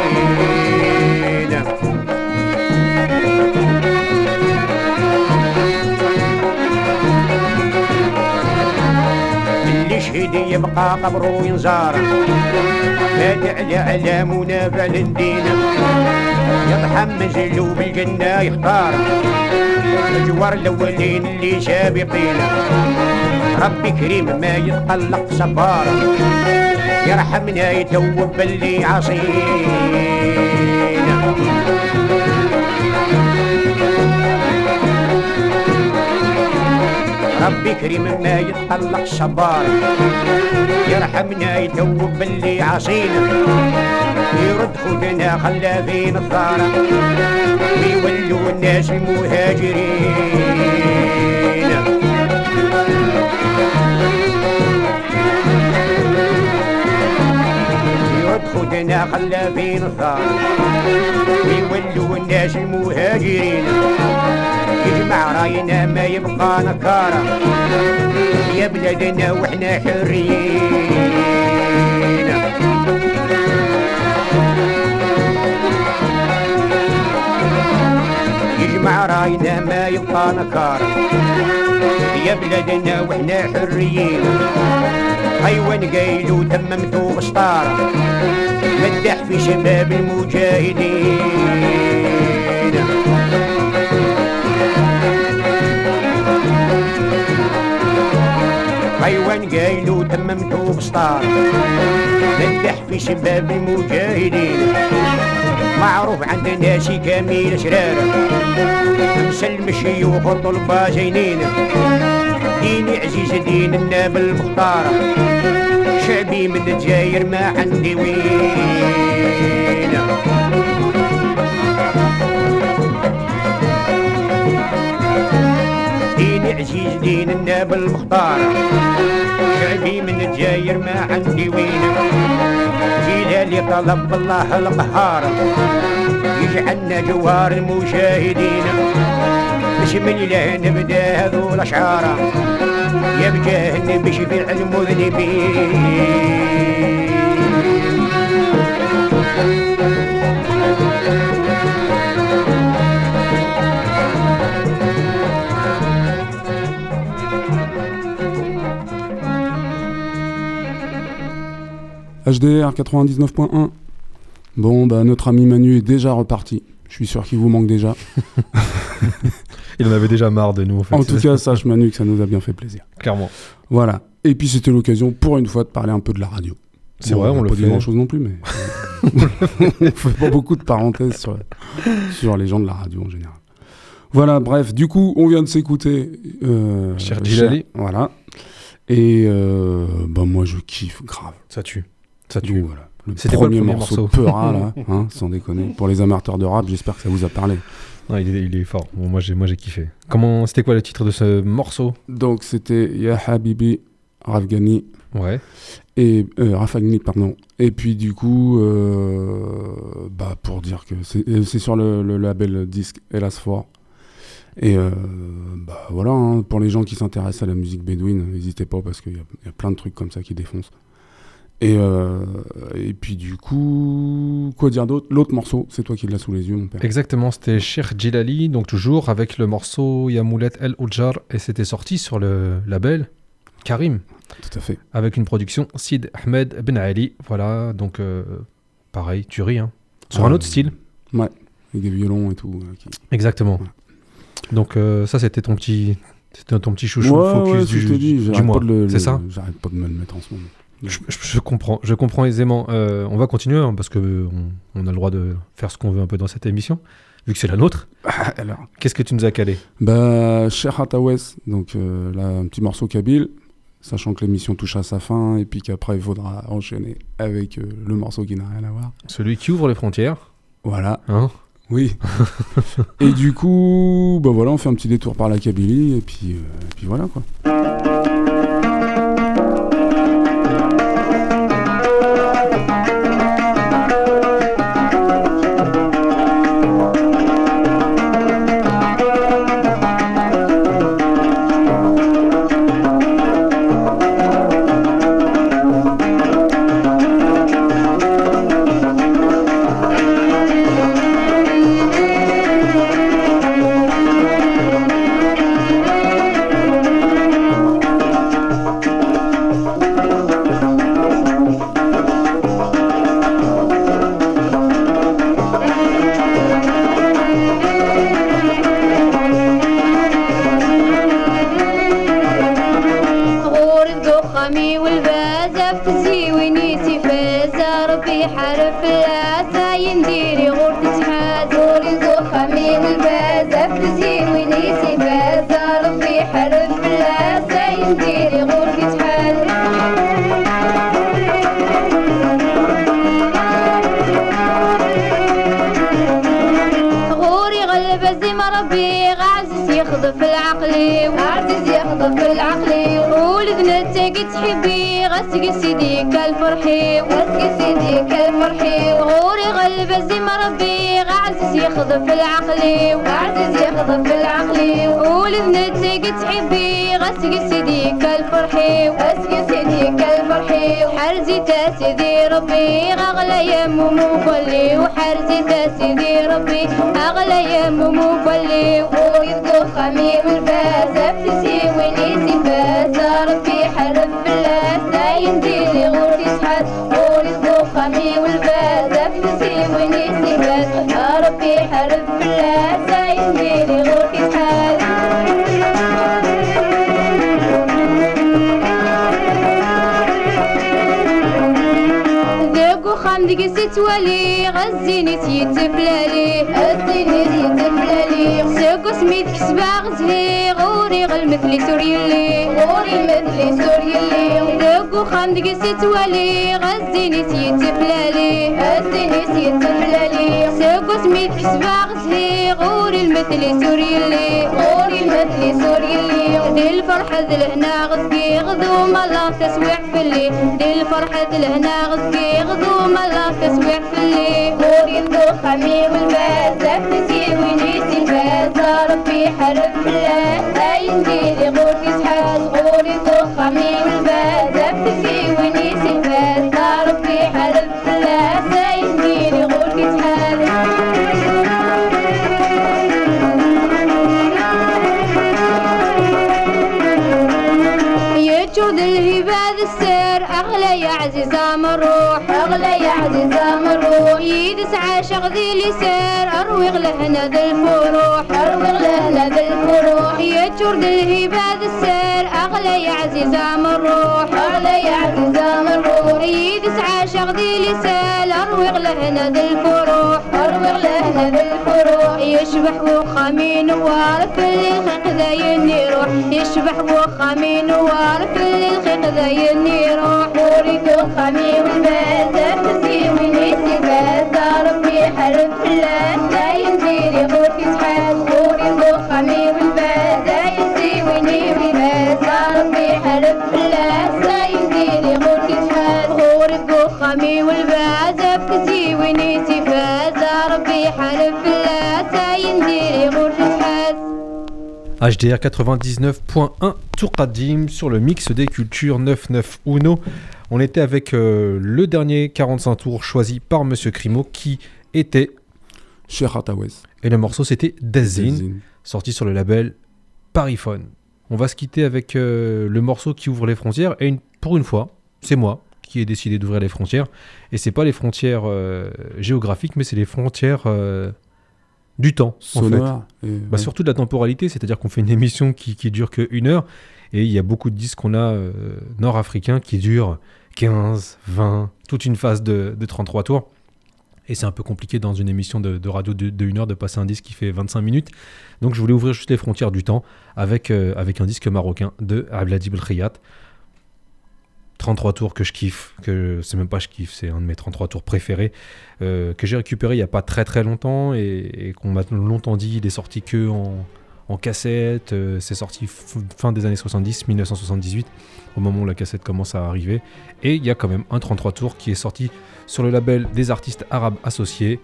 اللي شهيد يبقى قبره ينزار ما تعلى على منى فالدين يتحمس له بالجنة يختار. الجوار الأولين اللي سابقين ربي كريم ما يتقلق صبار يرحمنا يتوب باللي عصينا ربي كريم ما يتقلق صبار يرحمنا يتوب باللي عصينا يرد خدنا خلا فين الدار ويولوا الناس المهاجرين يرد خدنا خلا فين الدار ويولوا الناس المهاجرين. يجمع راينا ما يبقى نكارة. يا بلادنا وإحنا حريين. يجمع راينا ما يبقى نكارة يا بلادنا وإحنا حريين. حيوان قايلو تممتو بسطارة مدح في شباب المجاهدين. حيوان قايلو تممتو بسطار مدح في شباب المجاهدين. معروف عند الناس كامل شرارة مسلم الشيوخ والطلبة زينين ديني عزيز دين الناب المختار. شعبي من الجزائر ما عندي وين. يزدين الناب المختار شعبي من الجاير ما عندي وين. جيلالي طلب الله القهار. يجعلنا جوار المشاهدين. مش من نبدا هذو الأشعار. يا بجاه النبي شفيع المذنبين. HDR 99.1. Bon, bah, notre ami Manu est déjà reparti. Je suis sûr qu'il vous manque déjà. [laughs] Il en avait déjà marre de nous. En, fait. En tout cas, sache Manu que ça nous a bien fait plaisir. clairement. Voilà. Et puis c'était l'occasion pour une fois de parler un peu de la radio. C'est vrai, on a le pas fait. grand chose non plus, mais [laughs] on fait pas beaucoup de parenthèses sur, sur les gens de la radio en général. Voilà, bref, du coup, on vient de s'écouter. Euh, Cher Djilali. Voilà. Et euh, bah moi, je kiffe grave. Ça tue. Ça Donc, tue. voilà. Le C'était quoi le premier, premier morceau, morceau Peura, là, [laughs] hein, sans déconner. Pour les amateurs de rap, j'espère que ça vous a parlé. Ouais, il, est, il est fort. Bon, moi, j'ai, moi, j'ai kiffé. Comment, c'était quoi le titre de ce morceau? Donc c'était Ya Habibi, Rafghani Ouais. et euh, Rafagni, pardon. Et puis du coup, euh, bah pour dire que c'est euh, c'est sur le, le label disque Hélas Fort. Et euh, bah voilà, hein, pour les gens qui s'intéressent à la musique bédouine, n'hésitez pas parce qu'il y a plein de trucs comme ça qui défoncent. Et, euh, et puis du coup, quoi dire d'autre? L'autre morceau, c'est toi qui l'as sous les yeux, mon père. Exactement, c'était Cher Djilali, donc toujours avec le morceau Yamoulet El Oudjar, et c'était sorti sur le label Karim, Tout à fait. avec une production Sid Ahmed Ben Ali. Voilà, donc euh, pareil, tuerie, hein. Sur un autre style. Ouais, avec des violons et tout. euh, qui- Exactement. Ouais. Donc euh, ça, c'était ton petit, c'était ton petit chouchou Ouais, focus ouais, du, du j'arrête mois. C'est ça? J'arrête pas de me le mettre en ce moment. Je, je- je comprends, je comprends aisément. Euh, on va continuer hein, parce que euh, on, on a le droit de faire ce qu'on veut un peu dans cette émission, vu que c'est la nôtre. Alors, Qu'est-ce que tu nous as calé? Bah, Cher Hatawes, donc euh, là, un petit morceau kabyle, sachant que l'émission touche à sa fin et puis qu'après il faudra enchaîner avec euh, le morceau qui n'a rien à voir. Celui qui ouvre les frontières. Voilà, Hein? Oui. [laughs] et du coup, bah voilà, on fait un petit détour par la Kabylie et puis, et puis voilà quoi. حرف لاسة سيديك الفرحي غوري غلب ما ربي. عزيز يخضف العقلي وعزيز يخضف العقلي ولدنا تاقي تحبي غسق سيديك الفرحي غسق سيديك الفرحي وحرزي سيدي ربي. أغلى يا مومو بلي وحرزي سيدي ربي. أغلى يا مومو بلي ويبدو خمي والبازة بتسي ويني سفازة ربي حرف بلاسة ينديلي غور يسحات ويبدو ستوالي غزيني تيتفلالي غزيني تيتفلالي ساقو سميت كسبا غزلي غوري غل مثلي سوريلي غوري مثلي سوريلي ذاقو وخام دقسي توالي غزيني سيتفلالي غزيني سيتفلالي ساكو سميت حسبا غزلي غوري المثلي سوريلي غوري المثلي سوريلي دي الفرحة لهنا غزكي غدو مالا تسويح فلي دي الفرحة لهنا غزكي غدو مالا تسويح فلي غوري الدخمي والباز افتسي وينيسي الباز ربي حرف الله لا ينديلي غوري سحاز غوري الدخمي والباز افتسي يا عزيزة مروح أغلى يا عزيزة مروح يدس عاشق ذي اللي سير أروي غلهنا ذي الفروح. أروي غلهنا ذي الفروح يجود الهباد السير. أغلى يا عزيزة مروح أغلى يا عزيزة مروح يدس عاشق ذي اللي سير أروي غلهنا ذي الفروح. غلهنا ذي الفروح يشبح وخامي نوار في الخلق ذا يروح يشبح وخامي نوار في الخلق ذا يروح وريد وخامي والباز تسي وينيسي باز ربي الله لا ينزيري غورتي سحاب. وريد وخامي والباز يسي ويني ويباز ربي حرف HDR 99.1 Tourkadim sur le mix des cultures 99 Uno. On était avec euh, le dernier 45 tours choisi par Monsieur Crimo qui était Cher Hatawes. et le morceau c'était Dazin, sorti sur le label Pariphone. On va se quitter avec euh, le morceau qui ouvre les frontières et une- pour une fois, c'est moi qui ai décidé d'ouvrir les frontières et c'est pas les frontières euh, géographiques mais c'est les frontières du temps en fait. Et- Bah, ouais. Surtout de la temporalité, c'est-à-dire qu'on fait une émission qui, qui dure qu'une heure, et il y a beaucoup de disques qu'on a euh, nord-africains qui durent 15, 20, toute une phase de, de 33 tours. Et c'est un peu compliqué dans une émission de, de radio de, de une heure de passer un disque qui fait 25 minutes. Donc je voulais ouvrir juste les frontières du temps avec, euh, avec un disque marocain de Abladib El Khayat. 33 tours que je kiffe, que c'est même pas je kiffe, c'est un de mes 33 tours préférés, euh, que j'ai récupéré il y a pas très très longtemps et, qu'on m'a longtemps dit il est sorti que en, cassette, euh, c'est sorti fin des années 70, 1978, au moment où la cassette commence à arriver. Et il y a quand même un 33 tours qui est sorti sur le label des artistes arabes associés.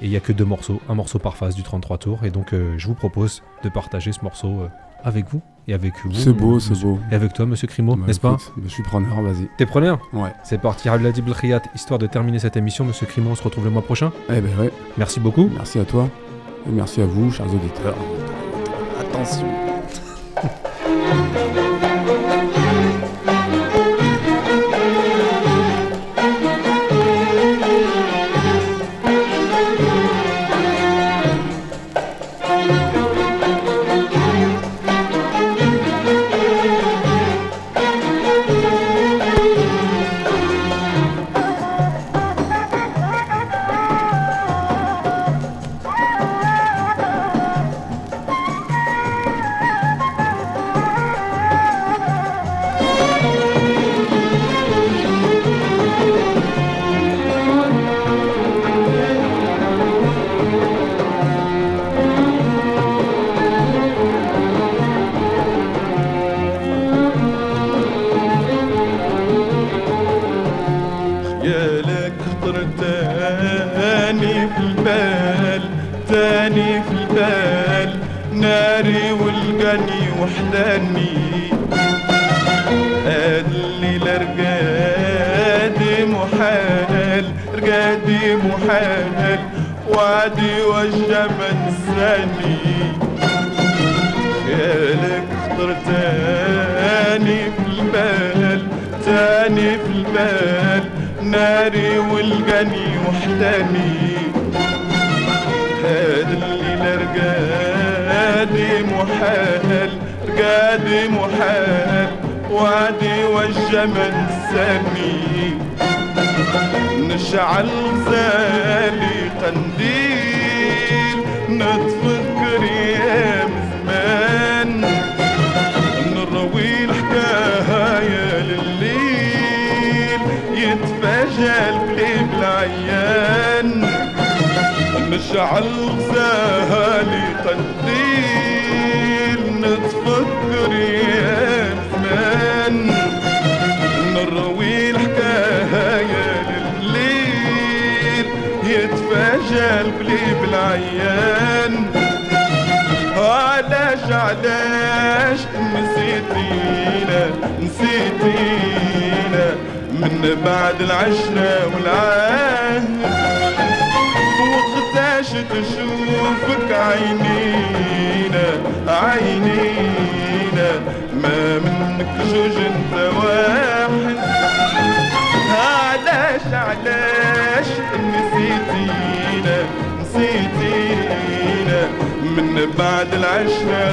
Et il n'y a que deux morceaux, un morceau par phase du 33 tours. Et donc euh, je vous propose de partager ce morceau avec vous et avec vous. C'est beau, c'est beau. Et avec toi, monsieur Crimo, Bah, n'est-ce pas bah, Je suis preneur, vas-y. T'es preneur Ouais. C'est parti, Abladib El Khayat, histoire de terminer cette émission. Monsieur Crimo, on se retrouve le mois prochain. Eh ben ouais. Merci beaucoup. Merci à toi. Et merci à vous, chers auditeurs. Attention.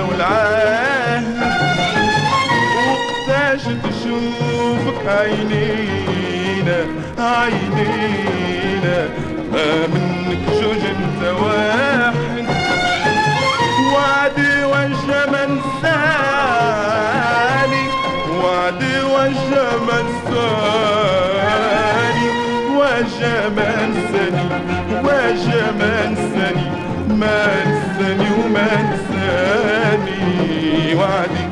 والعهد وقتاش تشوفك عينينا عينينا. ما منك جوج انت واحد. وعدي وجه من ثاني وعدي وجه من ثاني وجه من ثاني وجه من ثاني ما نساني وما نساني وعدي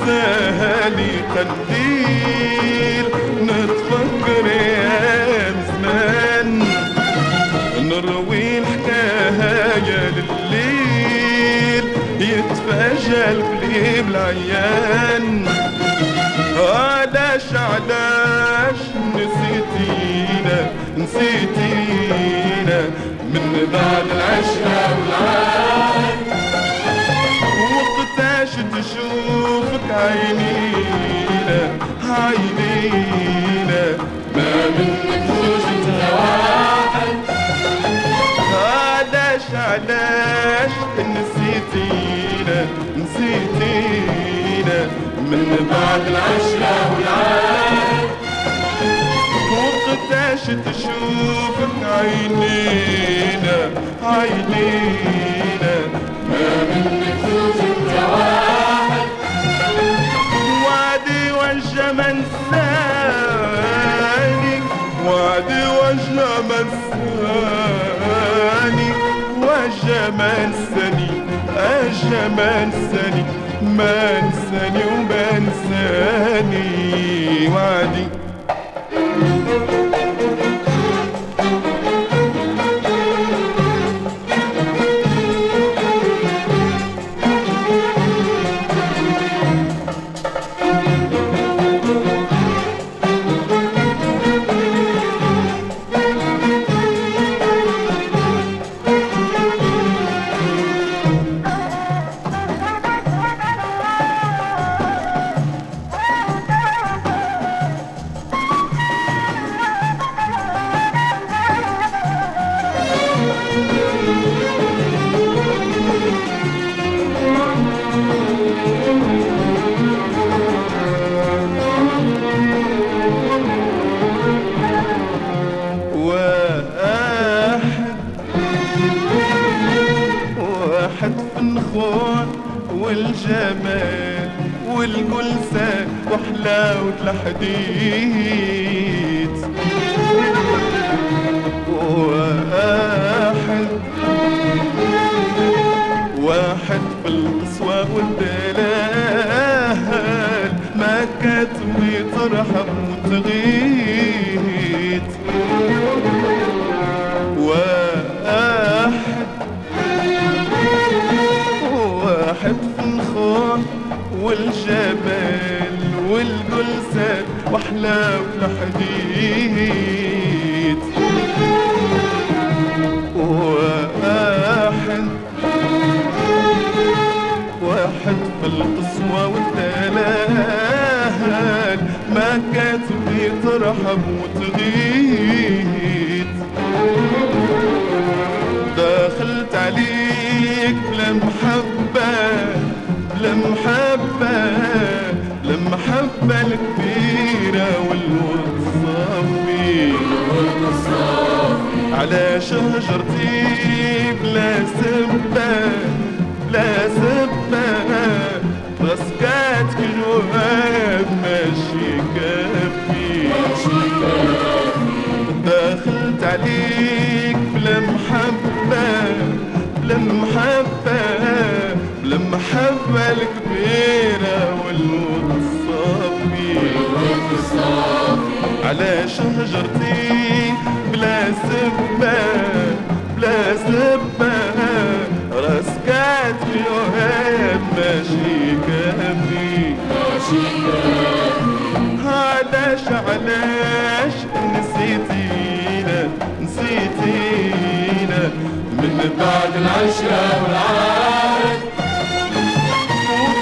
نشعل غزالي قنديل نتفكر يا زمان. نروي الحكاية لليل يتفاجأ القليب العيان. علاش علاش نسيتينا نسيتينا من بعد العشرة والعاد عينينا عينينا ما انت واحد علاش علاش نسيتينا نسيتينا من بعد العشرة والعاد وقتاش تشوفك عينينا عينينا ثاني أجه من ثاني ما نساني وما نساني وعدي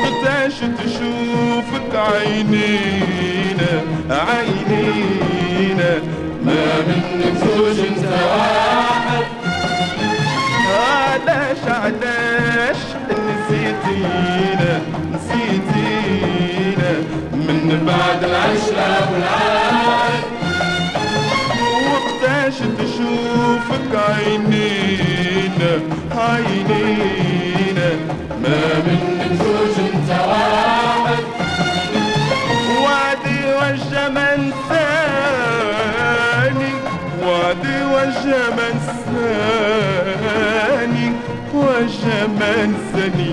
وقتاش تشوفك عينينا عينينا. ما منك زوج انت واحد. علاش علاش نسيتينا نسيتينا من بعد العشرة والعهد وقتاش تشوفك عينينا عينينا. ما منك زوج انت واحد وعدي والجمال ثاني وعدي والجمال ثاني والجمال ثاني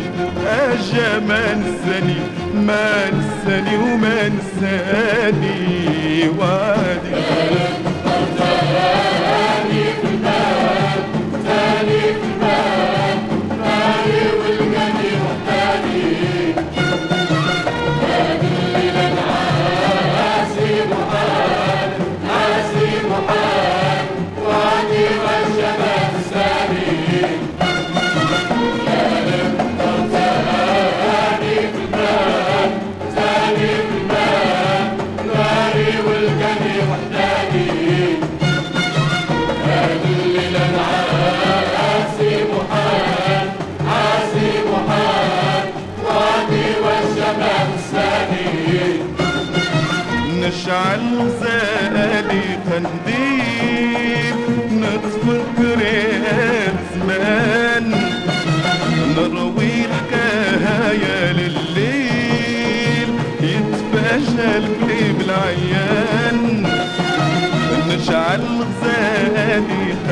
الجمال ثاني ما نساني وما نساني وعدي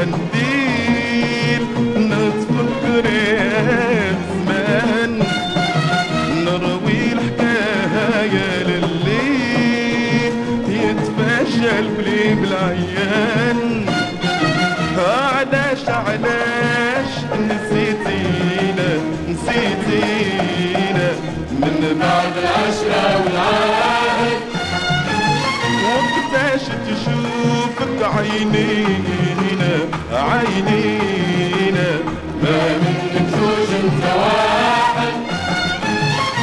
قنديل نطفي قريب زمان نروي الحكاية لليل. يتفاجأ القلب العيان. علاش علاش نسيتينا نسيتينا. من بعد العشرة والعهد. عينينا عينينا. ما منك زوج انت واحد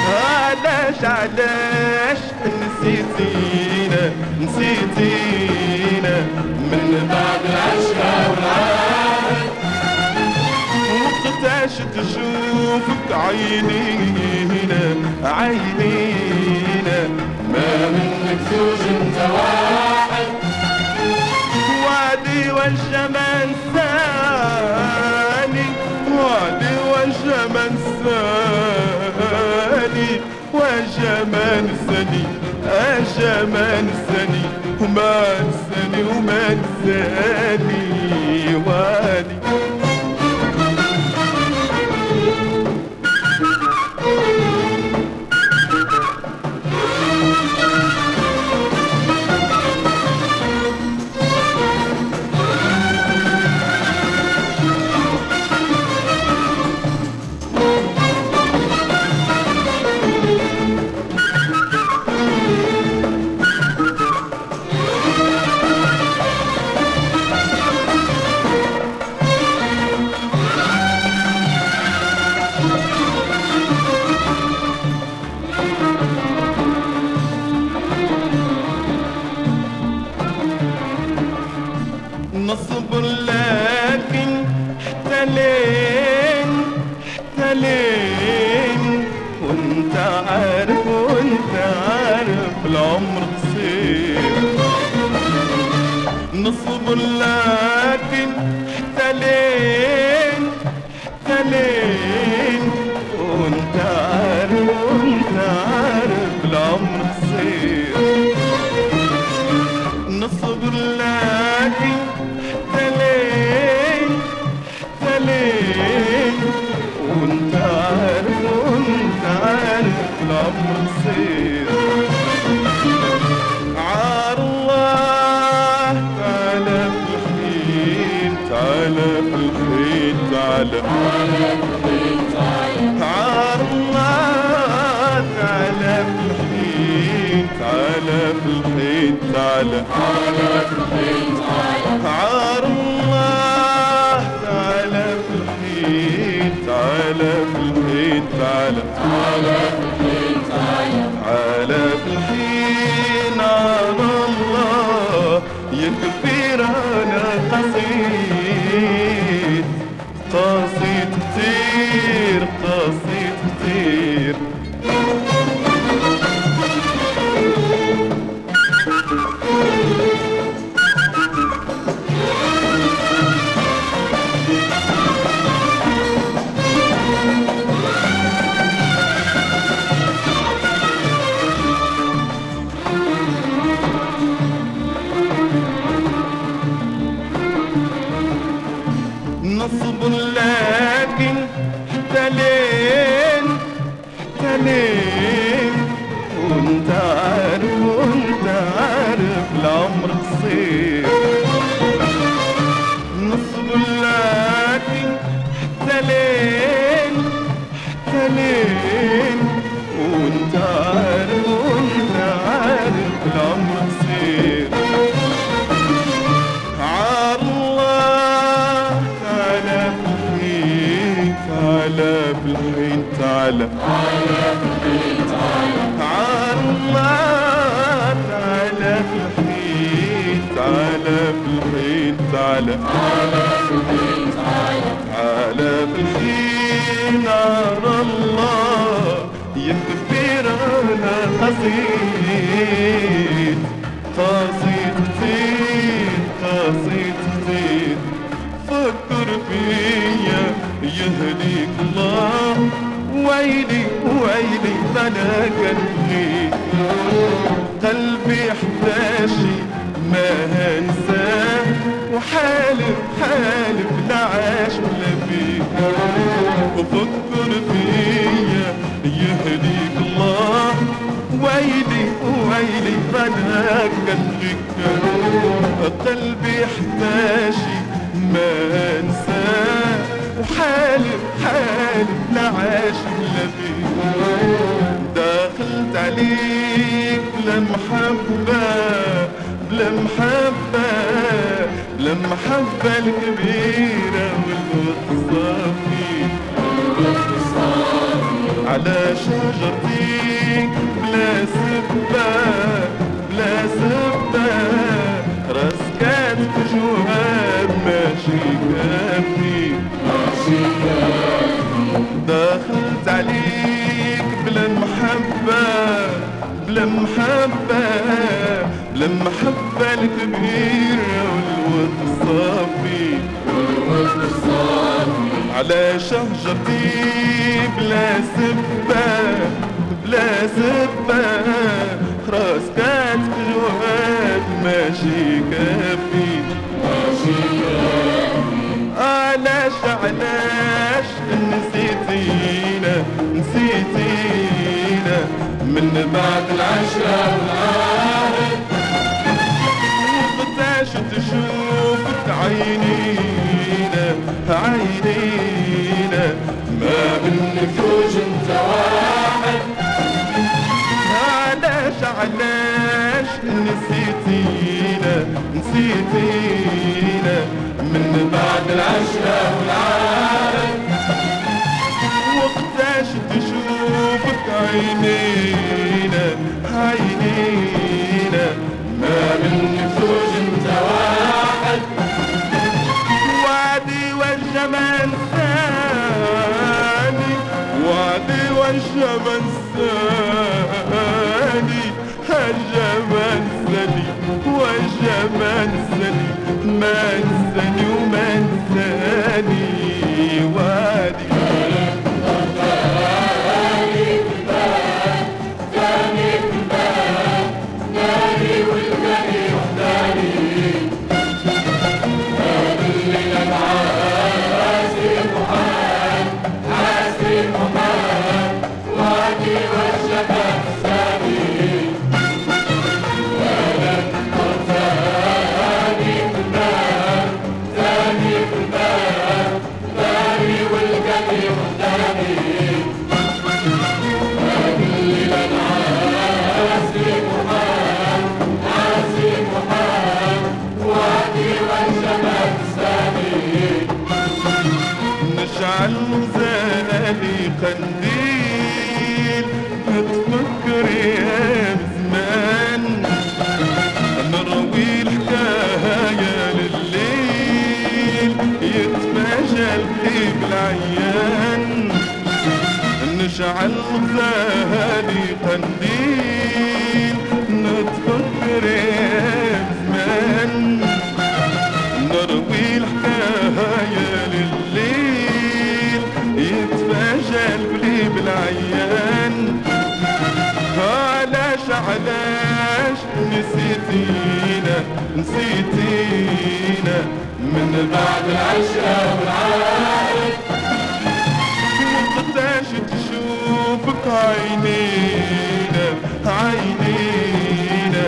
علاش علاش نسيتينا نسيتينا من بعد العشرة والعهد وقتاش تشوفك عينينا عينينا. ما منك زوج انت واحد. والجمال ثاني وعدي والجمال ثاني وجمال ثاني الجمال ثاني وما نساني وما نساني وادي تعالى تعالى في الحين تعالى في الحين تعالى عار الله تعالى في الحين تعالى في الحين تعالى على أنا قصيد قصيد فكر فيا يهديك الله أنا قلبي ما هنساه وحالف حالف لا عاش ولا بيه وفكر فيا ويلي أنا قلبك قلبي احتاجي ما انساه. وحالف حالف لا عاش ولا بيه. دخلت عليك بلا محبة بلا محبة بلا محبة الكبيرة والوصافي على شجرتك بلا سبة بلا سبة راسكات في جواب ماشي كافي. دخلت عليك بلا محبة بلا محبة بلا محبة الكبيرة والود الصافي. على شجرتي بلا سبة بلا سبة راس كات في جواد ماشي كافي علاش علاش نسيتينا نسيتينا. من بعد العشرة والعهد وقتاش تشوفك عينينا عينينا. ما بالنفوج نسيتينا نسيتينا. من بعد العشرة والعهد وقتاش تشوفك عينينا عينينا. ما من نفوج انت واحد. وعدي والجمال ثاني وعدي والجمال ثاني وجه منساني منساني ما انساني وادي. نسيتينا من بعد العشرة والعاد مقداش تشوفك عينينا عينينا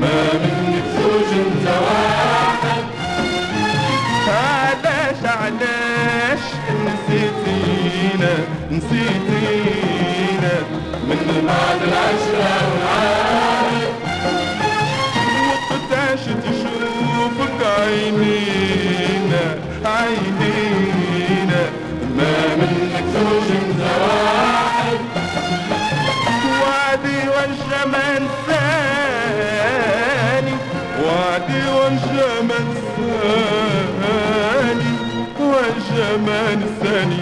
ما منك زوج انت واحد علاش علاش نسيتينا نسيتينا من بعد العشرة والعاد عينينا عينينا. ما منك زوج انت واحد وعدي والجمال ثاني وعدي والجمال ثاني والجمال ثاني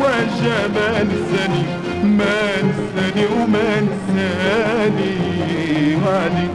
والجمال ثاني ما نساني وما نساني وعدي